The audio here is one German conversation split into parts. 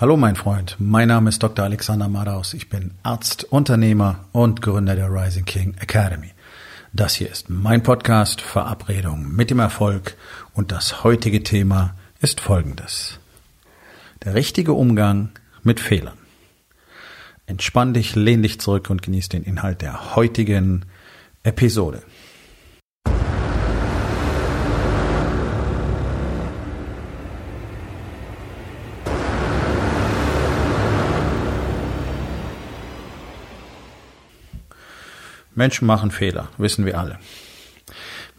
Hallo mein Freund, mein Name ist Dr. Alexander Madaus. Ich bin Arzt, Unternehmer und Gründer der Rising King Academy. Das hier ist mein Podcast Verabredung mit dem Erfolg und das heutige Thema ist folgendes. Der richtige Umgang mit Fehlern. Entspann dich, lehn dich zurück und genieß den Inhalt der heutigen Episode. Menschen machen Fehler, wissen wir alle.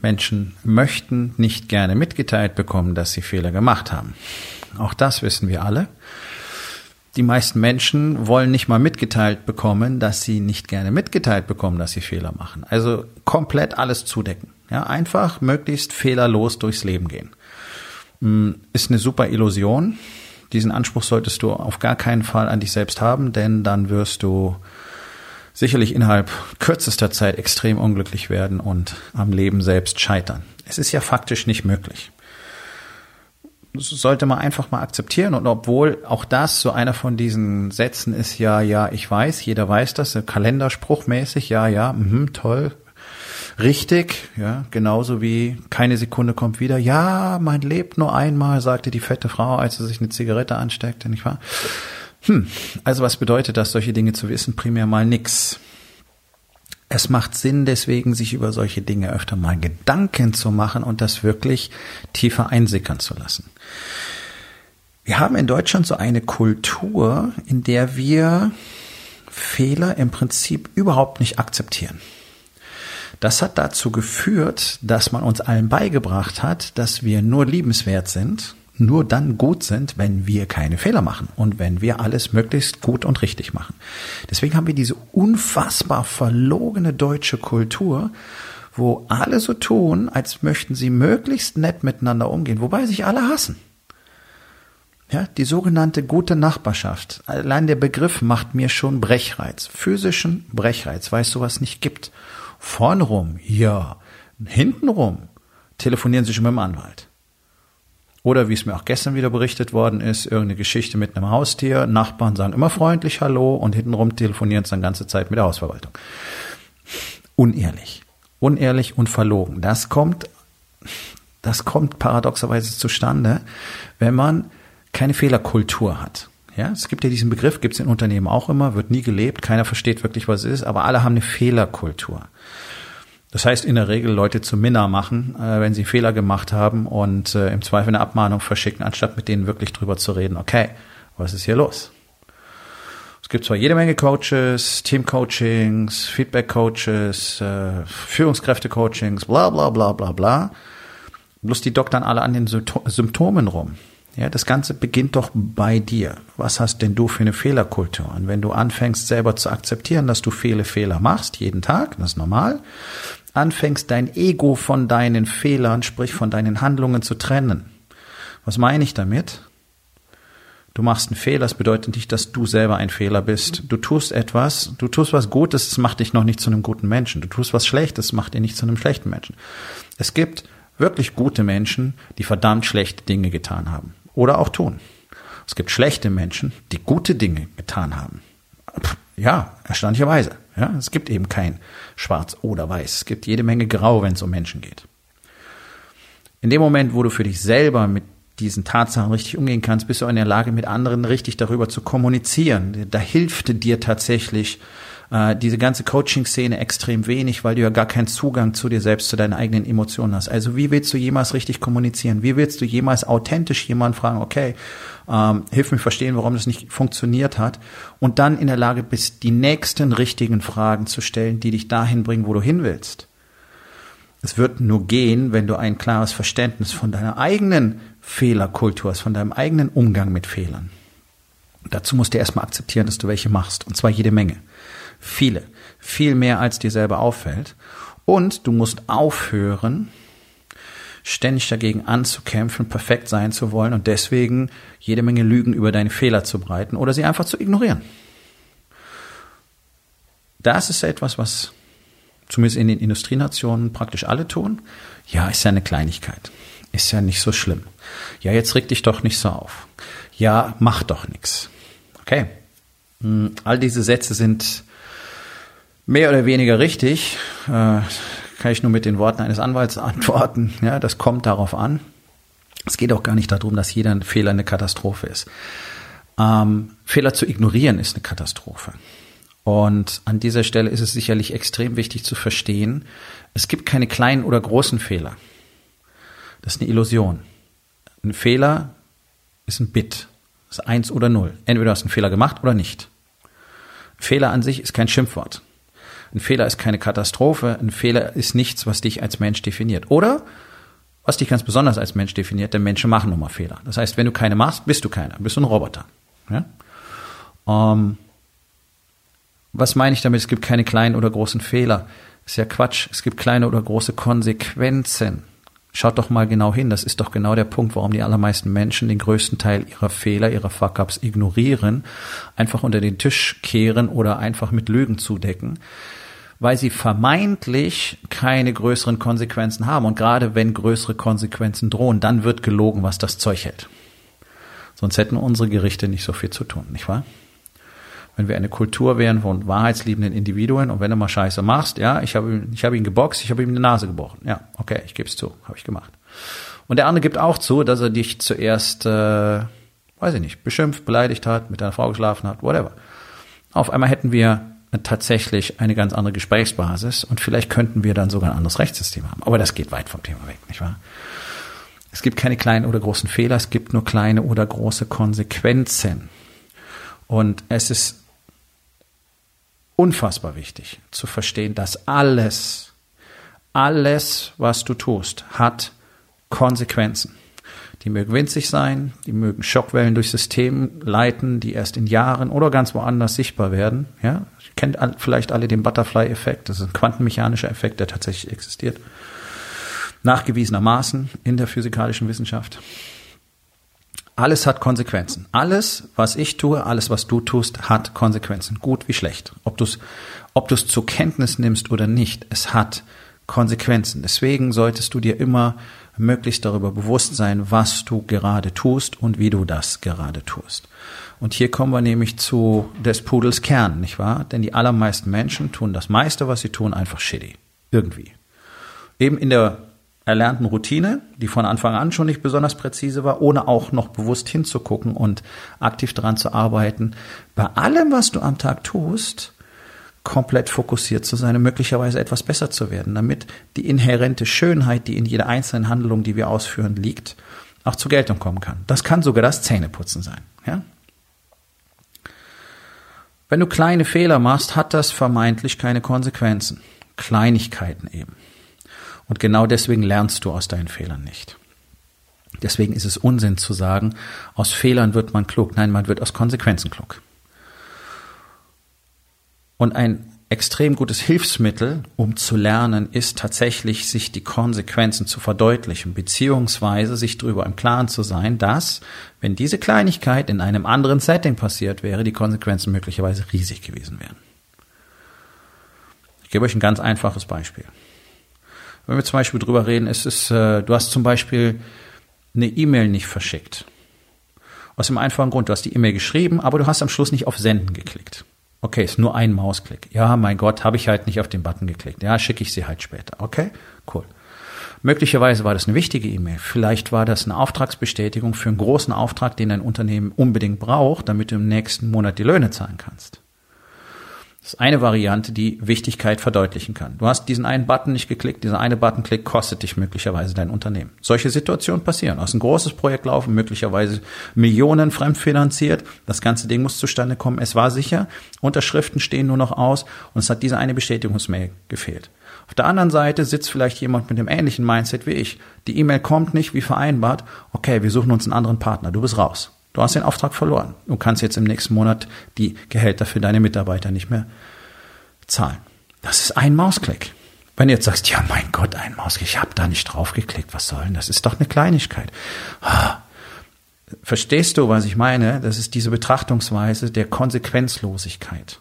Menschen möchten nicht gerne mitgeteilt bekommen, dass sie Fehler gemacht haben. Auch das wissen wir alle. Die meisten Menschen wollen nicht mal mitgeteilt bekommen, dass sie nicht gerne mitgeteilt bekommen, dass sie Fehler machen. Also komplett alles zudecken. Ja, einfach möglichst fehlerlos durchs Leben gehen. Hm, ist eine super Illusion. Diesen Anspruch solltest du auf gar keinen Fall an dich selbst haben, denn dann wirst du sicherlich innerhalb kürzester Zeit extrem unglücklich werden und am Leben selbst scheitern. Es ist ja faktisch nicht möglich. Das sollte man einfach mal akzeptieren und obwohl auch das so einer von diesen Sätzen ist, ja, ja, ich weiß, jeder weiß das, Kalenderspruchmäßig, ja, ja, mh, toll, richtig, ja, genauso wie keine Sekunde kommt wieder, ja, man lebt nur einmal, sagte die fette Frau, als sie sich eine Zigarette ansteckte, nicht wahr? Hm, also was bedeutet das, solche Dinge zu wissen? Primär mal nix. Es macht Sinn, deswegen sich über solche Dinge öfter mal Gedanken zu machen und das wirklich tiefer einsickern zu lassen. Wir haben in Deutschland so eine Kultur, in der wir Fehler im Prinzip überhaupt nicht akzeptieren. Das hat dazu geführt, dass man uns allen beigebracht hat, dass wir nur liebenswert sind nur dann gut sind, wenn wir keine Fehler machen und wenn wir alles möglichst gut und richtig machen. Deswegen haben wir diese unfassbar verlogene deutsche Kultur, wo alle so tun, als möchten sie möglichst nett miteinander umgehen, wobei sich alle hassen. Ja, die sogenannte gute Nachbarschaft. Allein der Begriff macht mir schon Brechreiz. Physischen Brechreiz, weil es sowas nicht gibt. Vorn rum, ja. Hintenrum telefonieren sie schon mit dem Anwalt. Oder wie es mir auch gestern wieder berichtet worden ist, irgendeine Geschichte mit einem Haustier. Nachbarn sagen immer freundlich Hallo und hintenrum telefonieren sie dann ganze Zeit mit der Hausverwaltung. Unehrlich. Unehrlich und verlogen. Das kommt, das kommt paradoxerweise zustande, wenn man keine Fehlerkultur hat. Ja, es gibt ja diesen Begriff, gibt es in Unternehmen auch immer, wird nie gelebt, keiner versteht wirklich, was es ist, aber alle haben eine Fehlerkultur. Das heißt in der Regel Leute zu Minna machen, äh, wenn sie Fehler gemacht haben und äh, im Zweifel eine Abmahnung verschicken, anstatt mit denen wirklich drüber zu reden, okay, was ist hier los? Es gibt zwar jede Menge Coaches, Teamcoachings, Feedback-Coaches, äh, Führungskräfte-Coachings, bla bla bla bla bla. Bloß die doktern alle an den Symptomen rum. Ja, das Ganze beginnt doch bei dir. Was hast denn du für eine Fehlerkultur? Und wenn du anfängst, selber zu akzeptieren, dass du viele Fehler machst, jeden Tag, das ist normal, anfängst, dein Ego von deinen Fehlern, sprich von deinen Handlungen zu trennen. Was meine ich damit? Du machst einen Fehler, das bedeutet nicht, dass du selber ein Fehler bist. Du tust etwas, du tust was Gutes, das macht dich noch nicht zu einem guten Menschen. Du tust was Schlechtes, das macht dich nicht zu einem schlechten Menschen. Es gibt wirklich gute Menschen, die verdammt schlechte Dinge getan haben oder auch tun. Es gibt schlechte Menschen, die gute Dinge getan haben. Ja, erstaunlicherweise. Ja, es gibt eben kein Schwarz oder Weiß. Es gibt jede Menge Grau, wenn es um Menschen geht. In dem Moment, wo du für dich selber mit diesen Tatsachen richtig umgehen kannst, bist du in der Lage, mit anderen richtig darüber zu kommunizieren. Da hilft dir tatsächlich äh, diese ganze Coaching-Szene extrem wenig, weil du ja gar keinen Zugang zu dir selbst, zu deinen eigenen Emotionen hast. Also wie willst du jemals richtig kommunizieren? Wie willst du jemals authentisch jemanden fragen, okay, ähm, hilf mir verstehen, warum das nicht funktioniert hat und dann in der Lage bist, die nächsten richtigen Fragen zu stellen, die dich dahin bringen, wo du hin willst. Es wird nur gehen, wenn du ein klares Verständnis von deiner eigenen Fehlerkultur hast, von deinem eigenen Umgang mit Fehlern. Dazu musst du erstmal akzeptieren, dass du welche machst. Und zwar jede Menge. Viele. Viel mehr, als dir selber auffällt. Und du musst aufhören, ständig dagegen anzukämpfen, perfekt sein zu wollen und deswegen jede Menge Lügen über deine Fehler zu breiten oder sie einfach zu ignorieren. Das ist etwas, was zumindest in den Industrienationen praktisch alle tun. Ja, ist ja eine Kleinigkeit. ist ja nicht so schlimm. Ja, jetzt reg dich doch nicht so auf. Ja, mach doch nichts. Okay. Hm, all diese Sätze sind mehr oder weniger richtig. Äh, kann ich nur mit den Worten eines Anwalts antworten. Ja, das kommt darauf an. Es geht auch gar nicht darum, dass jeder Fehler eine Katastrophe ist. Ähm, Fehler zu ignorieren ist eine Katastrophe. Und an dieser Stelle ist es sicherlich extrem wichtig zu verstehen, es gibt keine kleinen oder großen Fehler. Das ist eine Illusion. Ein Fehler ist ein Bit. Das ist eins oder null. Entweder du hast einen Fehler gemacht oder nicht. Fehler an sich ist kein Schimpfwort. Ein Fehler ist keine Katastrophe. Ein Fehler ist nichts, was dich als Mensch definiert. Oder was dich ganz besonders als Mensch definiert, denn Menschen machen nun mal Fehler. Das heißt, wenn du keine machst, bist du keiner, bist du ein Roboter. Ja? Ähm, was meine ich damit? Es gibt keine kleinen oder großen Fehler. ist ja Quatsch. Es gibt kleine oder große Konsequenzen. Schaut doch mal genau hin. Das ist doch genau der Punkt, warum die allermeisten Menschen den größten Teil ihrer Fehler, ihrer Fuck-ups ignorieren, einfach unter den Tisch kehren oder einfach mit Lügen zudecken, weil sie vermeintlich keine größeren Konsequenzen haben. Und gerade wenn größere Konsequenzen drohen, dann wird gelogen, was das Zeug hält. Sonst hätten unsere Gerichte nicht so viel zu tun, nicht wahr? wenn wir eine Kultur wären von wahrheitsliebenden Individuen und wenn du mal Scheiße machst, ja, ich habe ich habe ihn geboxt, ich habe ihm die Nase gebrochen. Ja, okay, ich gebe es zu, habe ich gemacht. Und der andere gibt auch zu, dass er dich zuerst, äh, weiß ich nicht, beschimpft, beleidigt hat, mit deiner Frau geschlafen hat, whatever. Auf einmal hätten wir tatsächlich eine ganz andere Gesprächsbasis und vielleicht könnten wir dann sogar ein anderes Rechtssystem haben. Aber das geht weit vom Thema weg, nicht wahr? Es gibt keine kleinen oder großen Fehler, es gibt nur kleine oder große Konsequenzen. Und es ist unfassbar wichtig zu verstehen, dass alles, alles, was du tust, hat Konsequenzen. Die mögen winzig sein, die mögen Schockwellen durchs System leiten, die erst in Jahren oder ganz woanders sichtbar werden. Ja, kennt vielleicht alle den Butterfly-Effekt. Das ist ein quantenmechanischer Effekt, der tatsächlich existiert. Nachgewiesenermaßen in der physikalischen Wissenschaft. Alles hat Konsequenzen. Alles, was ich tue, alles, was du tust, hat Konsequenzen. Gut wie schlecht. Ob du es ob du's zur Kenntnis nimmst oder nicht, es hat Konsequenzen. Deswegen solltest du dir immer möglichst darüber bewusst sein, was du gerade tust und wie du das gerade tust. Und hier kommen wir nämlich zu des Pudels Kern, nicht wahr? Denn die allermeisten Menschen tun das meiste, was sie tun, einfach shitty. Irgendwie. Eben in der erlernten Routine, die von Anfang an schon nicht besonders präzise war, ohne auch noch bewusst hinzugucken und aktiv daran zu arbeiten, bei allem, was du am Tag tust, komplett fokussiert zu sein und möglicherweise etwas besser zu werden, damit die inhärente Schönheit, die in jeder einzelnen Handlung, die wir ausführen, liegt, auch zur Geltung kommen kann. Das kann sogar das Zähneputzen sein. Ja? Wenn du kleine Fehler machst, hat das vermeintlich keine Konsequenzen. Kleinigkeiten eben. Und genau deswegen lernst du aus deinen Fehlern nicht. Deswegen ist es Unsinn zu sagen, aus Fehlern wird man klug. Nein, man wird aus Konsequenzen klug. Und ein extrem gutes Hilfsmittel, um zu lernen, ist tatsächlich, sich die Konsequenzen zu verdeutlichen, beziehungsweise sich darüber im Klaren zu sein, dass, wenn diese Kleinigkeit in einem anderen Setting passiert wäre, die Konsequenzen möglicherweise riesig gewesen wären. Ich gebe euch ein ganz einfaches Beispiel. Wenn wir zum Beispiel drüber reden, es ist, äh, du hast zum Beispiel eine E-Mail nicht verschickt. Aus dem einfachen Grund, du hast die E-Mail geschrieben, aber du hast am Schluss nicht auf Senden geklickt. Okay, ist nur ein Mausklick. Ja, mein Gott, habe ich halt nicht auf den Button geklickt. Ja, schicke ich sie halt später. Okay, cool. Möglicherweise war das eine wichtige E-Mail. Vielleicht war das eine Auftragsbestätigung für einen großen Auftrag, den dein Unternehmen unbedingt braucht, damit du im nächsten Monat die Löhne zahlen kannst. Das ist eine Variante, die Wichtigkeit verdeutlichen kann. Du hast diesen einen Button nicht geklickt, dieser eine Button-Klick kostet dich möglicherweise dein Unternehmen. Solche Situationen passieren. Du hast ein großes Projekt laufen, möglicherweise Millionen fremdfinanziert. Das ganze Ding muss zustande kommen. Es war sicher. Unterschriften stehen nur noch aus und es hat diese eine Bestätigungsmail gefehlt. Auf der anderen Seite sitzt vielleicht jemand mit dem ähnlichen Mindset wie ich. Die E-Mail kommt nicht wie vereinbart. Okay, wir suchen uns einen anderen Partner. Du bist raus. Du hast den Auftrag verloren. Du kannst jetzt im nächsten Monat die Gehälter für deine Mitarbeiter nicht mehr zahlen. Das ist ein Mausklick. Wenn du jetzt sagst, ja mein Gott, ein Mausklick, ich habe da nicht draufgeklickt, was soll denn? Das ist doch eine Kleinigkeit. Verstehst du, was ich meine? Das ist diese Betrachtungsweise der Konsequenzlosigkeit.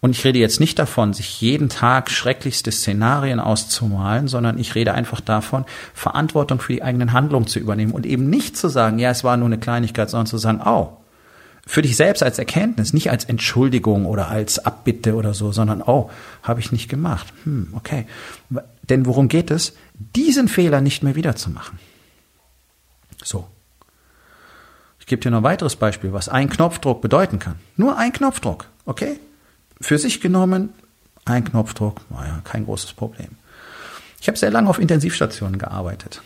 Und ich rede jetzt nicht davon, sich jeden Tag schrecklichste Szenarien auszumalen, sondern ich rede einfach davon, Verantwortung für die eigenen Handlungen zu übernehmen und eben nicht zu sagen, ja, es war nur eine Kleinigkeit, sondern zu sagen, oh, für dich selbst als Erkenntnis, nicht als Entschuldigung oder als Abbitte oder so, sondern oh, habe ich nicht gemacht. Hm, okay. Denn worum geht es? Diesen Fehler nicht mehr wiederzumachen. So. Ich gebe dir noch ein weiteres Beispiel, was ein Knopfdruck bedeuten kann. Nur ein Knopfdruck, okay? Für sich genommen, ein Knopfdruck, naja, kein großes Problem. Ich habe sehr lange auf Intensivstationen gearbeitet.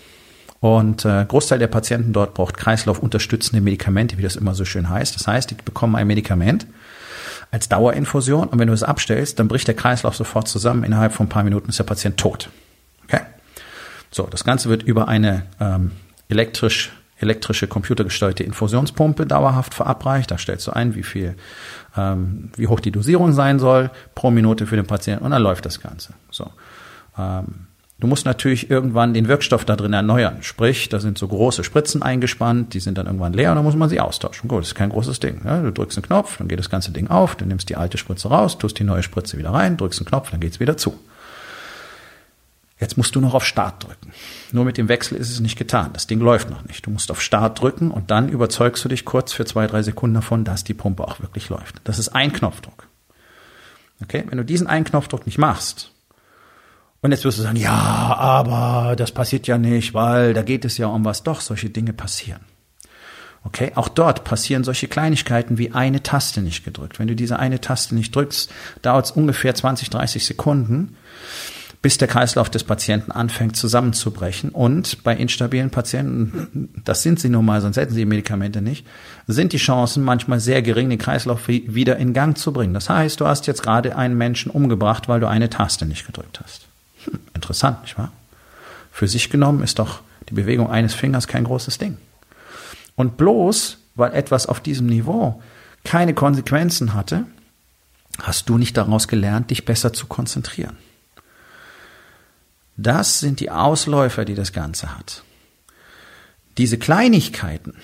Und äh, Großteil der Patienten dort braucht kreislaufunterstützende Medikamente, wie das immer so schön heißt. Das heißt, die bekommen ein Medikament als Dauerinfusion und wenn du es abstellst, dann bricht der Kreislauf sofort zusammen. Innerhalb von ein paar Minuten ist der Patient tot. Okay? So, das Ganze wird über eine ähm, elektrisch elektrische computergesteuerte Infusionspumpe dauerhaft verabreicht. Da stellst du ein, wie viel ähm, wie hoch die Dosierung sein soll pro Minute für den Patienten und dann läuft das Ganze. So. Ähm, du musst natürlich irgendwann den Wirkstoff da drin erneuern. Sprich, da sind so große Spritzen eingespannt, die sind dann irgendwann leer und dann muss man sie austauschen. Gut, das ist kein großes Ding. Ja, du drückst einen Knopf, dann geht das ganze Ding auf, du nimmst die alte Spritze raus, tust die neue Spritze wieder rein, drückst einen Knopf, dann geht's wieder zu. Jetzt musst du noch auf Start drücken. Nur mit dem Wechsel ist es nicht getan. Das Ding läuft noch nicht. Du musst auf Start drücken und dann überzeugst du dich kurz für zwei, drei Sekunden davon, dass die Pumpe auch wirklich läuft. Das ist ein Knopfdruck. Okay? Wenn du diesen einen Knopfdruck nicht machst, und jetzt wirst du sagen, ja, aber das passiert ja nicht, weil da geht es ja um was. Doch, solche Dinge passieren. Okay, auch dort passieren solche Kleinigkeiten wie eine Taste nicht gedrückt. Wenn du diese eine Taste nicht drückst, dauert es ungefähr 20, 30 Sekunden bis der Kreislauf des Patienten anfängt zusammenzubrechen. Und bei instabilen Patienten, das sind sie nun mal, sonst hätten sie die Medikamente nicht, sind die Chancen manchmal sehr gering, den Kreislauf wieder in Gang zu bringen. Das heißt, du hast jetzt gerade einen Menschen umgebracht, weil du eine Taste nicht gedrückt hast. Hm, interessant, nicht wahr? Für sich genommen ist doch die Bewegung eines Fingers kein großes Ding. Und bloß, weil etwas auf diesem Niveau keine Konsequenzen hatte, hast du nicht daraus gelernt, dich besser zu konzentrieren. Das sind die Ausläufer, die das Ganze hat. Diese Kleinigkeiten,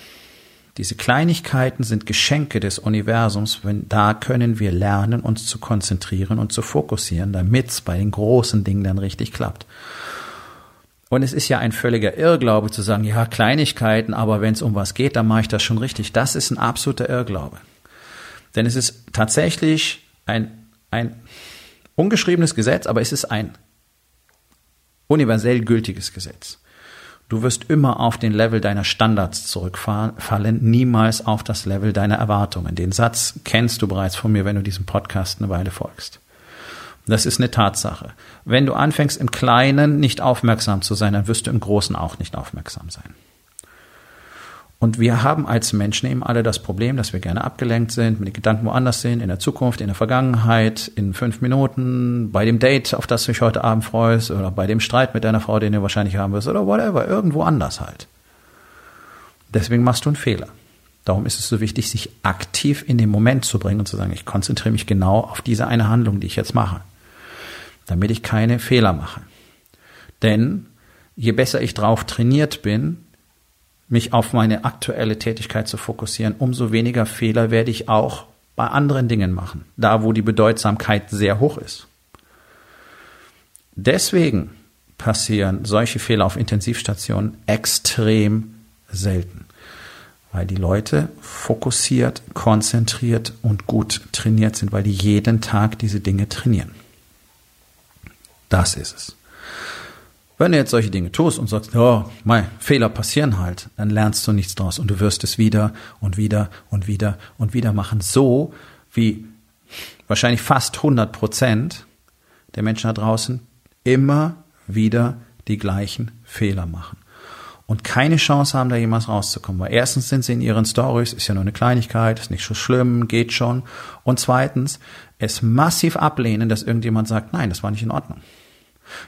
diese Kleinigkeiten sind Geschenke des Universums, wenn da können wir lernen, uns zu konzentrieren und zu fokussieren, damit es bei den großen Dingen dann richtig klappt. Und es ist ja ein völliger Irrglaube zu sagen, ja, Kleinigkeiten, aber wenn es um was geht, dann mache ich das schon richtig. Das ist ein absoluter Irrglaube. Denn es ist tatsächlich ein, ein ungeschriebenes Gesetz, aber es ist ein universell gültiges Gesetz. Du wirst immer auf den Level deiner Standards zurückfallen, niemals auf das Level deiner Erwartungen. Den Satz kennst du bereits von mir, wenn du diesem Podcast eine Weile folgst. Das ist eine Tatsache. Wenn du anfängst im Kleinen nicht aufmerksam zu sein, dann wirst du im Großen auch nicht aufmerksam sein. Und wir haben als Menschen eben alle das Problem, dass wir gerne abgelenkt sind, mit den Gedanken woanders sind, in der Zukunft, in der Vergangenheit, in fünf Minuten, bei dem Date, auf das du dich heute Abend freust, oder bei dem Streit mit deiner Frau, den du wahrscheinlich haben wirst, oder whatever, irgendwo anders halt. Deswegen machst du einen Fehler. Darum ist es so wichtig, sich aktiv in den Moment zu bringen und zu sagen, ich konzentriere mich genau auf diese eine Handlung, die ich jetzt mache, damit ich keine Fehler mache. Denn je besser ich drauf trainiert bin, mich auf meine aktuelle Tätigkeit zu fokussieren, umso weniger Fehler werde ich auch bei anderen Dingen machen, da wo die Bedeutsamkeit sehr hoch ist. Deswegen passieren solche Fehler auf Intensivstationen extrem selten, weil die Leute fokussiert, konzentriert und gut trainiert sind, weil die jeden Tag diese Dinge trainieren. Das ist es. Wenn du jetzt solche Dinge tust und sagst, ja, mein Fehler passieren halt, dann lernst du nichts draus und du wirst es wieder und wieder und wieder und wieder machen. So wie wahrscheinlich fast 100 Prozent der Menschen da draußen immer wieder die gleichen Fehler machen und keine Chance haben, da jemals rauszukommen. Weil erstens sind sie in ihren Stories, ist ja nur eine Kleinigkeit, ist nicht so schlimm, geht schon. Und zweitens, es massiv ablehnen, dass irgendjemand sagt, nein, das war nicht in Ordnung.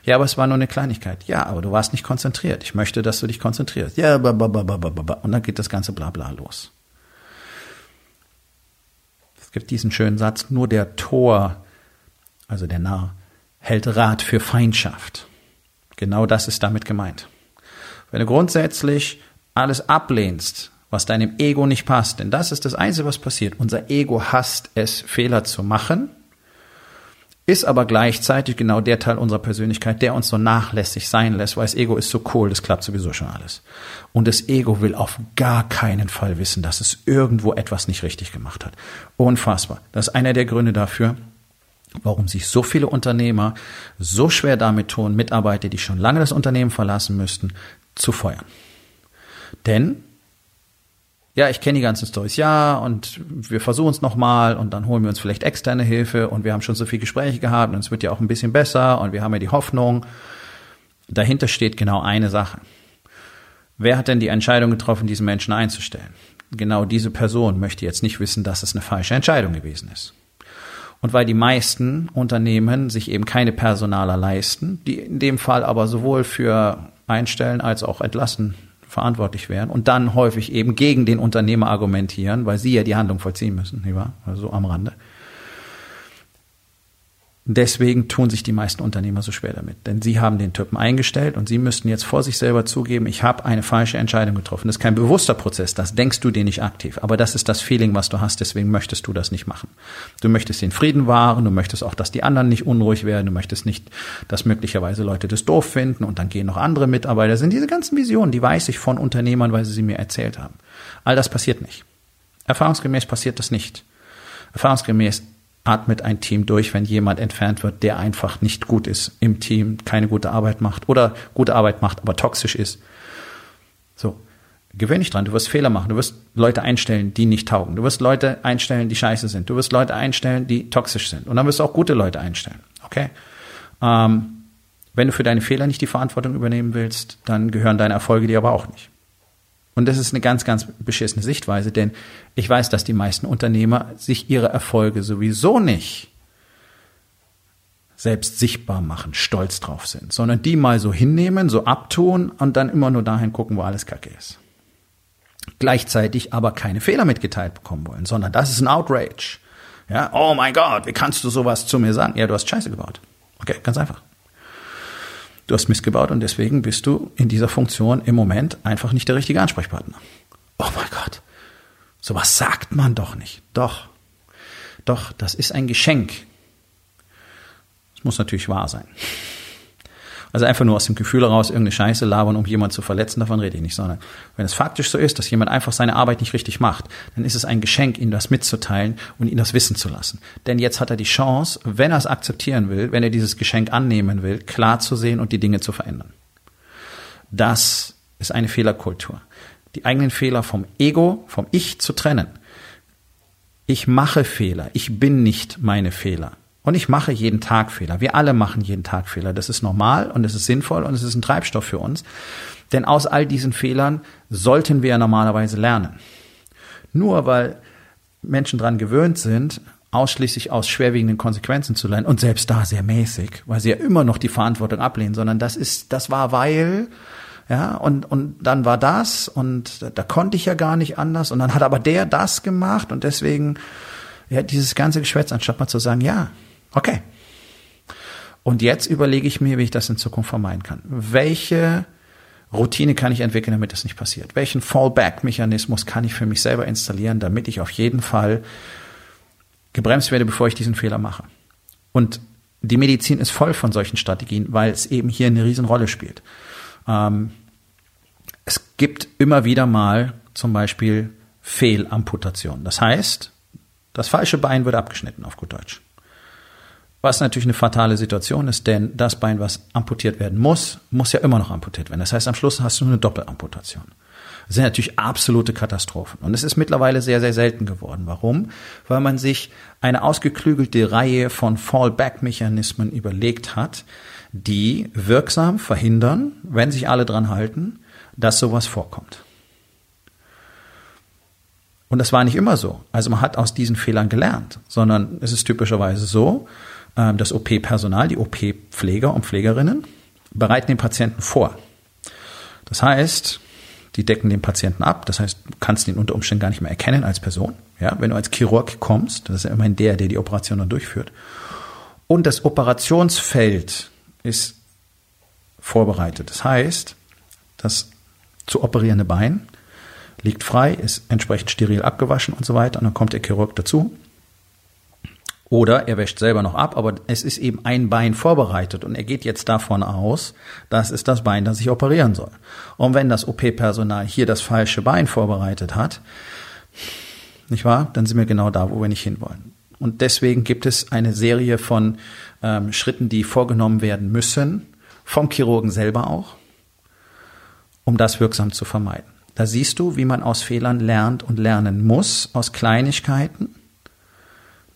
Ja, aber es war nur eine Kleinigkeit. Ja, aber du warst nicht konzentriert. Ich möchte, dass du dich konzentrierst. Ja, ba, ba, ba, ba, ba, ba. und dann geht das ganze Blabla los. Es gibt diesen schönen Satz, nur der Tor, also der Narr, hält Rat für Feindschaft. Genau das ist damit gemeint. Wenn du grundsätzlich alles ablehnst, was deinem Ego nicht passt, denn das ist das Einzige, was passiert. Unser Ego hasst es, Fehler zu machen ist aber gleichzeitig genau der Teil unserer Persönlichkeit, der uns so nachlässig sein lässt, weil das Ego ist so cool, das klappt sowieso schon alles. Und das Ego will auf gar keinen Fall wissen, dass es irgendwo etwas nicht richtig gemacht hat. Unfassbar. Das ist einer der Gründe dafür, warum sich so viele Unternehmer so schwer damit tun, Mitarbeiter, die schon lange das Unternehmen verlassen müssten, zu feuern. Denn ja, ich kenne die ganzen Stories, ja, und wir versuchen es nochmal und dann holen wir uns vielleicht externe Hilfe und wir haben schon so viele Gespräche gehabt und es wird ja auch ein bisschen besser und wir haben ja die Hoffnung. Dahinter steht genau eine Sache. Wer hat denn die Entscheidung getroffen, diesen Menschen einzustellen? Genau diese Person möchte jetzt nicht wissen, dass es eine falsche Entscheidung gewesen ist. Und weil die meisten Unternehmen sich eben keine Personaler leisten, die in dem Fall aber sowohl für einstellen als auch entlassen verantwortlich wären und dann häufig eben gegen den Unternehmer argumentieren, weil sie ja die Handlung vollziehen müssen, nicht wahr? Also am Rande. Deswegen tun sich die meisten Unternehmer so schwer damit. Denn sie haben den Typen eingestellt und sie müssten jetzt vor sich selber zugeben, ich habe eine falsche Entscheidung getroffen. Das ist kein bewusster Prozess, das denkst du dir nicht aktiv. Aber das ist das Feeling, was du hast, deswegen möchtest du das nicht machen. Du möchtest den Frieden wahren, du möchtest auch, dass die anderen nicht unruhig werden, du möchtest nicht, dass möglicherweise Leute das doof finden und dann gehen noch andere Mitarbeiter. Das sind diese ganzen Visionen, die weiß ich von Unternehmern, weil sie sie mir erzählt haben. All das passiert nicht. Erfahrungsgemäß passiert das nicht. Erfahrungsgemäß atmet ein Team durch, wenn jemand entfernt wird, der einfach nicht gut ist im Team, keine gute Arbeit macht oder gute Arbeit macht, aber toxisch ist. So. Gewöhn dich dran, du wirst Fehler machen, du wirst Leute einstellen, die nicht taugen, du wirst Leute einstellen, die scheiße sind, du wirst Leute einstellen, die toxisch sind und dann wirst du auch gute Leute einstellen, okay? Ähm, wenn du für deine Fehler nicht die Verantwortung übernehmen willst, dann gehören deine Erfolge dir aber auch nicht. Und das ist eine ganz, ganz beschissene Sichtweise, denn ich weiß, dass die meisten Unternehmer sich ihre Erfolge sowieso nicht selbst sichtbar machen, stolz drauf sind, sondern die mal so hinnehmen, so abtun und dann immer nur dahin gucken, wo alles kacke ist. Gleichzeitig aber keine Fehler mitgeteilt bekommen wollen, sondern das ist ein Outrage. Ja, oh mein Gott, wie kannst du sowas zu mir sagen? Ja, du hast Scheiße gebaut. Okay, ganz einfach. Du hast missgebaut und deswegen bist du in dieser Funktion im Moment einfach nicht der richtige Ansprechpartner. Oh mein Gott. Sowas sagt man doch nicht. Doch. Doch, das ist ein Geschenk. Es muss natürlich wahr sein. Also einfach nur aus dem Gefühl heraus irgendeine Scheiße labern, um jemanden zu verletzen, davon rede ich nicht, sondern wenn es faktisch so ist, dass jemand einfach seine Arbeit nicht richtig macht, dann ist es ein Geschenk, ihm das mitzuteilen und ihn das wissen zu lassen. Denn jetzt hat er die Chance, wenn er es akzeptieren will, wenn er dieses Geschenk annehmen will, klar zu sehen und die Dinge zu verändern. Das ist eine Fehlerkultur. Die eigenen Fehler vom Ego, vom Ich zu trennen. Ich mache Fehler. Ich bin nicht meine Fehler. Und ich mache jeden Tag Fehler. Wir alle machen jeden Tag Fehler. Das ist normal und es ist sinnvoll und es ist ein Treibstoff für uns. Denn aus all diesen Fehlern sollten wir ja normalerweise lernen. Nur weil Menschen dran gewöhnt sind, ausschließlich aus schwerwiegenden Konsequenzen zu lernen und selbst da sehr mäßig, weil sie ja immer noch die Verantwortung ablehnen, sondern das ist, das war weil, ja, und, und dann war das und da, da konnte ich ja gar nicht anders und dann hat aber der das gemacht und deswegen, ja, dieses ganze Geschwätz, anstatt mal zu sagen, ja, Okay. Und jetzt überlege ich mir, wie ich das in Zukunft vermeiden kann. Welche Routine kann ich entwickeln, damit das nicht passiert? Welchen Fallback-Mechanismus kann ich für mich selber installieren, damit ich auf jeden Fall gebremst werde, bevor ich diesen Fehler mache? Und die Medizin ist voll von solchen Strategien, weil es eben hier eine Riesenrolle spielt. Ähm, es gibt immer wieder mal zum Beispiel Fehlamputationen. Das heißt, das falsche Bein wird abgeschnitten auf gut Deutsch. Was natürlich eine fatale Situation ist, denn das Bein, was amputiert werden muss, muss ja immer noch amputiert werden. Das heißt, am Schluss hast du eine Doppelamputation. Das sind natürlich absolute Katastrophen. Und es ist mittlerweile sehr, sehr selten geworden. Warum? Weil man sich eine ausgeklügelte Reihe von Fallback-Mechanismen überlegt hat, die wirksam verhindern, wenn sich alle dran halten, dass sowas vorkommt. Und das war nicht immer so. Also man hat aus diesen Fehlern gelernt, sondern es ist typischerweise so, das OP-Personal, die OP-Pfleger und Pflegerinnen, bereiten den Patienten vor. Das heißt, die decken den Patienten ab. Das heißt, du kannst ihn unter Umständen gar nicht mehr erkennen als Person. Ja, wenn du als Chirurg kommst, das ist ja immerhin der, der die Operation dann durchführt. Und das Operationsfeld ist vorbereitet. Das heißt, das zu operierende Bein liegt frei, ist entsprechend steril abgewaschen und so weiter. Und dann kommt der Chirurg dazu Oder er wäscht selber noch ab, aber es ist eben ein Bein vorbereitet und er geht jetzt davon aus, das ist das Bein, das ich operieren soll. Und wenn das OP-Personal hier das falsche Bein vorbereitet hat, nicht wahr, dann sind wir genau da, wo wir nicht hinwollen. Und deswegen gibt es eine Serie von ähm, Schritten, die vorgenommen werden müssen, vom Chirurgen selber auch, um das wirksam zu vermeiden. Da siehst du, wie man aus Fehlern lernt und lernen muss, aus Kleinigkeiten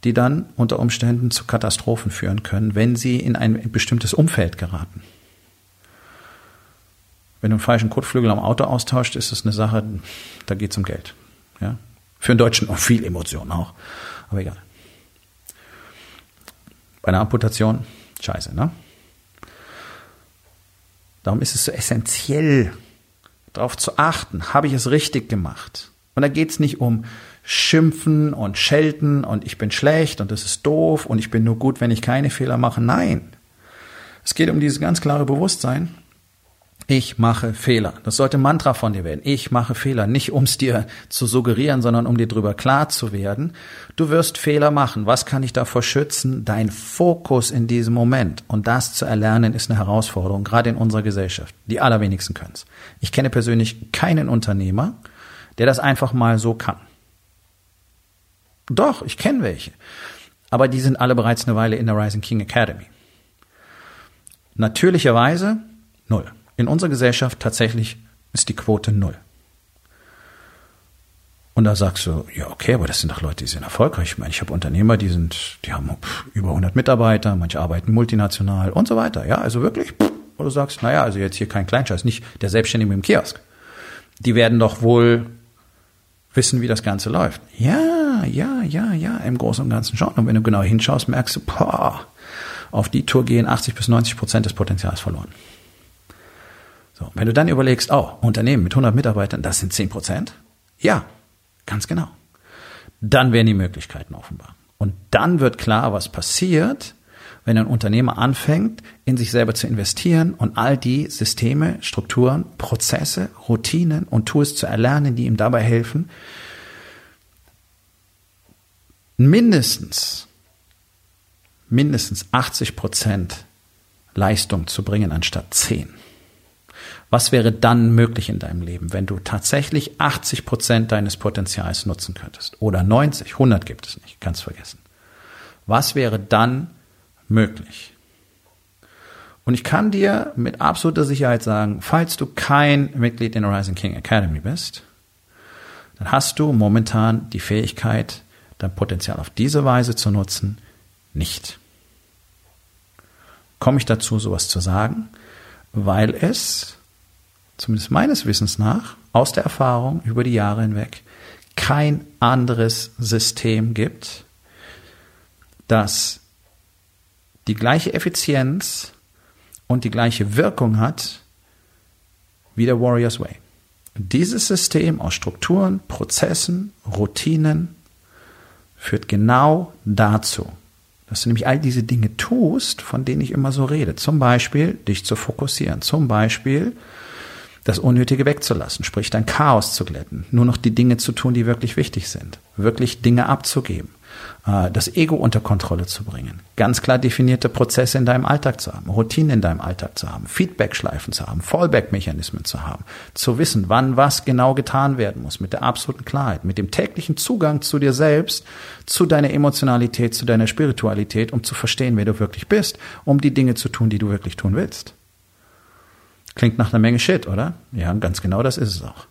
die dann unter Umständen zu Katastrophen führen können, wenn sie in ein bestimmtes Umfeld geraten. Wenn du einen falschen Kotflügel am Auto austauscht, ist das eine Sache, da geht es um Geld. Ja? Für einen Deutschen auch viel Emotionen auch. Aber egal. Bei einer Amputation, scheiße, ne? Darum ist es so essentiell, darauf zu achten, habe ich es richtig gemacht? Und da geht es nicht um schimpfen und schelten und ich bin schlecht und das ist doof und ich bin nur gut, wenn ich keine Fehler mache. Nein. Es geht um dieses ganz klare Bewusstsein. Ich mache Fehler. Das sollte Mantra von dir werden. Ich mache Fehler. Nicht um es dir zu suggerieren, sondern um dir drüber klar zu werden. Du wirst Fehler machen. Was kann ich davor schützen? Dein Fokus in diesem Moment. Und das zu erlernen ist eine Herausforderung, gerade in unserer Gesellschaft. Die allerwenigsten können es. Ich kenne persönlich keinen Unternehmer, der das einfach mal so kann. Doch, ich kenne welche. Aber die sind alle bereits eine Weile in der Rising King Academy. Natürlicherweise null. In unserer Gesellschaft tatsächlich ist die Quote null. Und da sagst du, ja, okay, aber das sind doch Leute, die sind erfolgreich. Ich meine, ich habe Unternehmer, die sind, die haben über 100 Mitarbeiter, manche arbeiten multinational und so weiter. Ja, also wirklich, wo du sagst, naja, also jetzt hier kein Kleinscheiß, nicht der Selbstständige mit dem Kiosk. Die werden doch wohl wissen, wie das Ganze läuft. Ja, ja, ja, ja, im Großen und Ganzen schon. Und wenn du genau hinschaust, merkst du, boah, auf die Tour gehen 80 bis 90 Prozent des Potenzials verloren. So, wenn du dann überlegst, oh, Unternehmen mit 100 Mitarbeitern, das sind 10 Prozent. Ja, ganz genau. Dann werden die Möglichkeiten offenbar. Und dann wird klar, was passiert, wenn ein Unternehmer anfängt, in sich selber zu investieren und all die Systeme, Strukturen, Prozesse, Routinen und Tools zu erlernen, die ihm dabei helfen, mindestens, mindestens 80 Prozent Leistung zu bringen anstatt 10. Was wäre dann möglich in deinem Leben, wenn du tatsächlich 80 Prozent deines Potenzials nutzen könntest? Oder 90, 100 gibt es nicht, kannst vergessen. Was wäre dann möglich. Und ich kann dir mit absoluter Sicherheit sagen, falls du kein Mitglied in Rising King Academy bist, dann hast du momentan die Fähigkeit, dein Potenzial auf diese Weise zu nutzen, nicht. Komme ich dazu, sowas zu sagen, weil es, zumindest meines Wissens nach, aus der Erfahrung über die Jahre hinweg, kein anderes System gibt, das die gleiche Effizienz und die gleiche Wirkung hat wie der Warriors Way. dieses System aus Strukturen, Prozessen, Routinen führt genau dazu, dass du nämlich all diese Dinge tust, von denen ich immer so rede. Zum Beispiel dich zu fokussieren, zum Beispiel das Unnötige wegzulassen, sprich dein Chaos zu glätten, nur noch die Dinge zu tun, die wirklich wichtig sind, wirklich Dinge abzugeben, das Ego unter Kontrolle zu bringen, ganz klar definierte Prozesse in deinem Alltag zu haben, Routinen in deinem Alltag zu haben, Feedback-Schleifen zu haben, Fallback-Mechanismen zu haben, zu wissen, wann was genau getan werden muss, mit der absoluten Klarheit, mit dem täglichen Zugang zu dir selbst, zu deiner Emotionalität, zu deiner Spiritualität, um zu verstehen, wer du wirklich bist, um die Dinge zu tun, die du wirklich tun willst. Klingt nach einer Menge Shit, oder? Ja, ganz genau das ist es auch.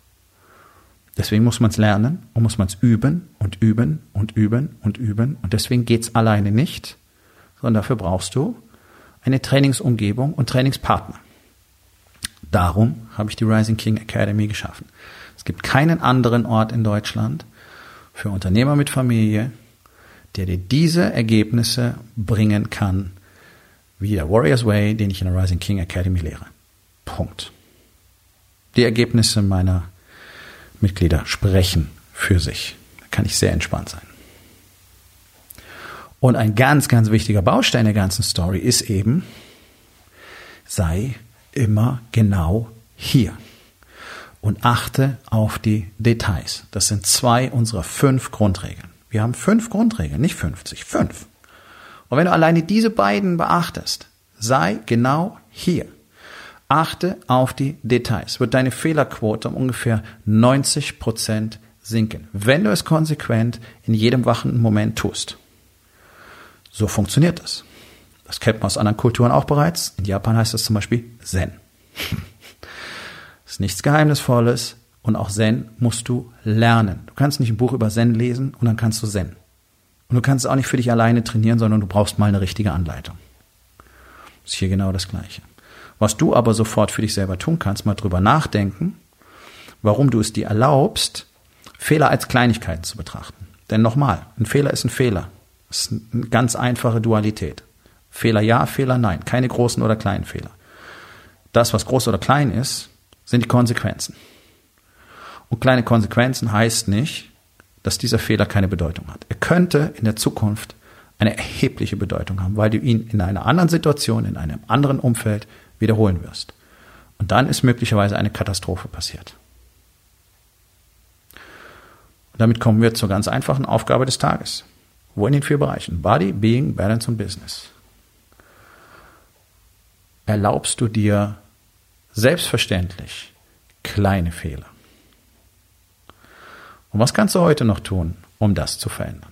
Deswegen muss man es lernen und muss man es üben und üben und üben und üben. Und deswegen geht's alleine nicht, sondern dafür brauchst du eine Trainingsumgebung und Trainingspartner. Darum habe ich die Rising King Academy geschaffen. Es gibt keinen anderen Ort in Deutschland für Unternehmer mit Familie, der dir diese Ergebnisse bringen kann, wie der Warriors Way, den ich in der Rising King Academy lehre. Punkt. Die Ergebnisse meiner Mitglieder sprechen für sich. Da kann ich sehr entspannt sein. Und ein ganz, ganz wichtiger Baustein der ganzen Story ist eben, sei immer genau hier und achte auf die Details. Das sind zwei unserer fünf Grundregeln. Wir haben fünf Grundregeln, nicht 50, fünf. Und wenn du alleine diese beiden beachtest, sei genau hier. Achte auf die Details. Wird deine Fehlerquote um ungefähr 90 Prozent sinken, wenn du es konsequent in jedem wachen Moment tust. So funktioniert das. Das kennt man aus anderen Kulturen auch bereits. In Japan heißt das zum Beispiel Zen. Ist nichts Geheimnisvolles und auch Zen musst du lernen. Du kannst nicht ein Buch über Zen lesen und dann kannst du Zen. Und du kannst es auch nicht für dich alleine trainieren, sondern du brauchst mal eine richtige Anleitung. Ist hier genau das Gleiche. Was du aber sofort für dich selber tun kannst, mal drüber nachdenken, warum du es dir erlaubst, Fehler als Kleinigkeiten zu betrachten. Denn nochmal, ein Fehler ist ein Fehler. Das ist eine ganz einfache Dualität. Fehler ja, Fehler nein. Keine großen oder kleinen Fehler. Das, was groß oder klein ist, sind die Konsequenzen. Und kleine Konsequenzen heißt nicht, dass dieser Fehler keine Bedeutung hat. Er könnte in der Zukunft eine erhebliche Bedeutung haben, weil du ihn in einer anderen Situation, in einem anderen Umfeld wiederholen wirst. Und dann ist möglicherweise eine Katastrophe passiert. Und damit kommen wir zur ganz einfachen Aufgabe des Tages. Wo in den vier Bereichen? Body, Being, Balance und Business. Erlaubst du dir selbstverständlich kleine Fehler? Und was kannst du heute noch tun, um das zu verändern?